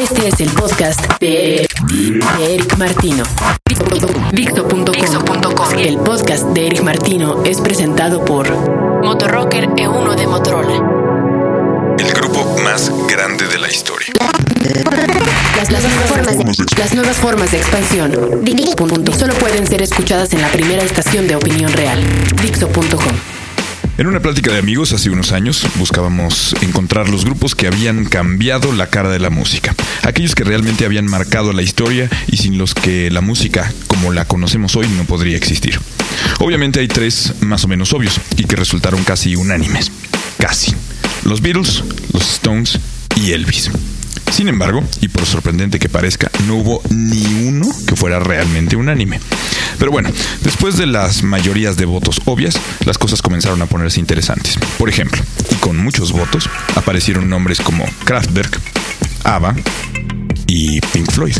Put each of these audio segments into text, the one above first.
Este es el podcast de, de Eric Martino. Dixo.com. El podcast de Eric Martino es presentado por Motorrocker E1 de Motorola. El grupo más grande de la historia. Las, las nuevas formas de, las nuevas formas de expansión. Punto. Solo pueden ser escuchadas en la primera estación de opinión real. Dixo.com. En una plática de amigos hace unos años buscábamos encontrar los grupos que habían cambiado la cara de la música, aquellos que realmente habían marcado la historia y sin los que la música como la conocemos hoy no podría existir. Obviamente hay tres más o menos obvios y que resultaron casi unánimes. Casi. Los Beatles, los Stones y Elvis. Sin embargo, y por sorprendente que parezca, no hubo ni uno que fuera realmente unánime. Pero bueno, después de las mayorías de votos obvias, las cosas comenzaron a ponerse interesantes. Por ejemplo, y con muchos votos, aparecieron nombres como Kraftwerk, ABBA y Pink Floyd.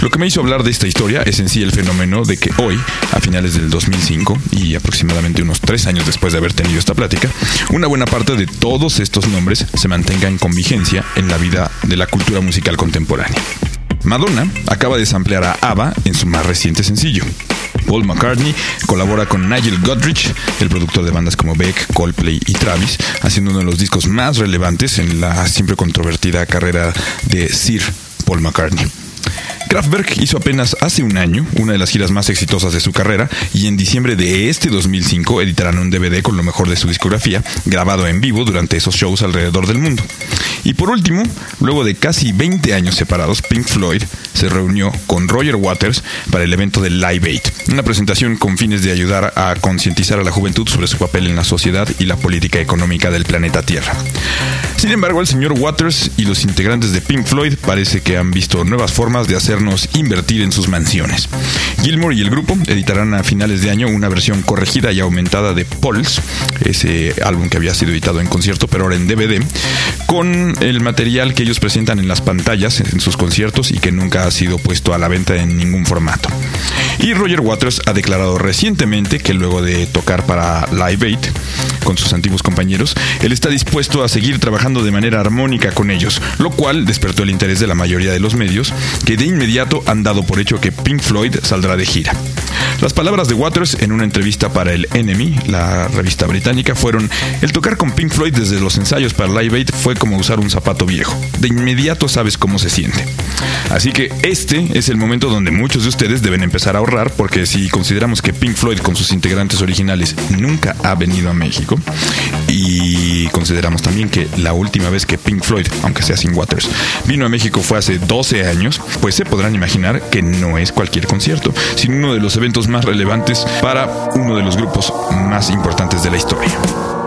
Lo que me hizo hablar de esta historia es en sí el fenómeno de que hoy, a finales del 2005 y aproximadamente unos tres años después de haber tenido esta plática, una buena parte de todos estos nombres se mantengan con vigencia en la vida de la cultura musical contemporánea. Madonna acaba de samplear a ABBA en su más reciente sencillo. Paul McCartney colabora con Nigel Godrich, el productor de bandas como Beck, Coldplay y Travis, haciendo uno de los discos más relevantes en la siempre controvertida carrera de Sir Paul McCartney. Kraftwerk hizo apenas hace un año una de las giras más exitosas de su carrera y en diciembre de este 2005 editarán un DVD con lo mejor de su discografía, grabado en vivo durante esos shows alrededor del mundo. Y por último, luego de casi 20 años separados, Pink Floyd se reunió con Roger Waters para el evento de Live Aid, una presentación con fines de ayudar a concientizar a la juventud sobre su papel en la sociedad y la política económica del planeta Tierra. Sin embargo, el señor Waters y los integrantes de Pink Floyd parece que han visto nuevas formas de hacernos invertir en sus mansiones. Gilmore y el grupo editarán a finales de año una versión corregida y aumentada de Pulse, ese álbum que había sido editado en concierto pero ahora en DVD, con el material que ellos presentan en las pantallas en sus conciertos y que nunca ha sido puesto a la venta en ningún formato. Y Roger Waters ha declarado recientemente que luego de tocar para Live Aid con sus antiguos compañeros, él está dispuesto a seguir trabajando de manera armónica con ellos, lo cual despertó el interés de la mayoría de los medios, que de inmediato han dado por hecho que Pink Floyd saldrá de gira. Las palabras de Waters en una entrevista para el Enemy, la revista británica, fueron: El tocar con Pink Floyd desde los ensayos para Live Aid fue como usar un zapato viejo. De inmediato sabes cómo se siente. Así que este es el momento donde muchos de ustedes deben empezar a ahorrar, porque si consideramos que Pink Floyd con sus integrantes originales nunca ha venido a México, y consideramos también que la última vez que Pink Floyd, aunque sea sin Waters, vino a México fue hace 12 años, pues se podrán imaginar que no es cualquier concierto, sino uno de los eventos más relevantes para uno de los grupos más importantes de la historia.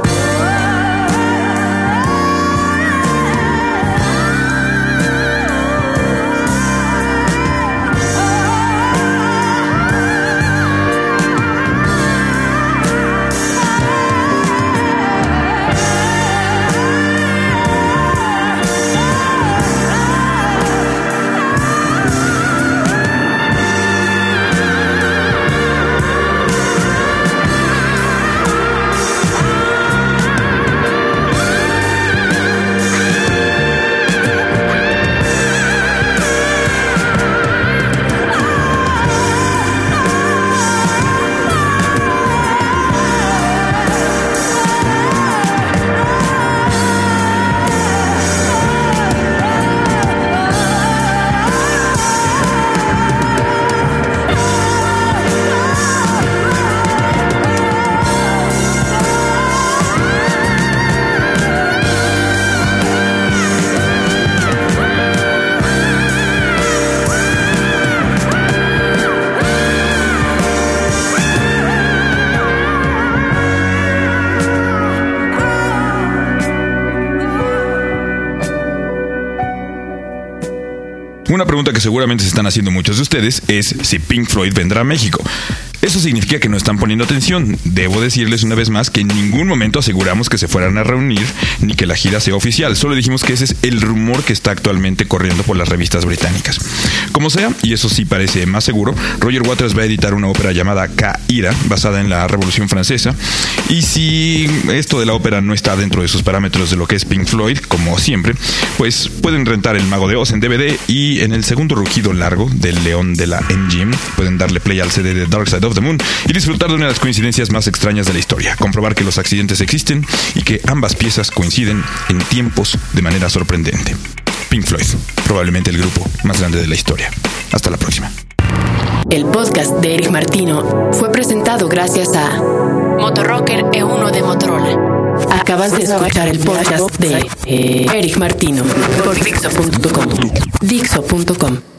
Una pregunta que seguramente se están haciendo muchos de ustedes es si Pink Floyd vendrá a México. Eso significa que no están poniendo atención. Debo decirles una vez más que en ningún momento aseguramos que se fueran a reunir ni que la gira sea oficial. Solo dijimos que ese es el rumor que está actualmente corriendo por las revistas británicas. Como sea, y eso sí parece más seguro, Roger Waters va a editar una ópera llamada K-Ira, basada en la Revolución Francesa. Y si esto de la ópera no está dentro de sus parámetros de lo que es Pink Floyd, como siempre, pues pueden rentar El Mago de Oz en DVD y en el segundo rugido largo del León de la MGM pueden darle play al CD de Dark Side of Moon y disfrutar de una de las coincidencias más extrañas de la historia, comprobar que los accidentes existen y que ambas piezas coinciden en tiempos de manera sorprendente. Pink Floyd, probablemente el grupo más grande de la historia. Hasta la próxima. El podcast de Eric Martino fue presentado gracias a Motorrocker E1 de Motorola. Acabas de escuchar el podcast de Eric Martino por Dixo.com. Dixo.com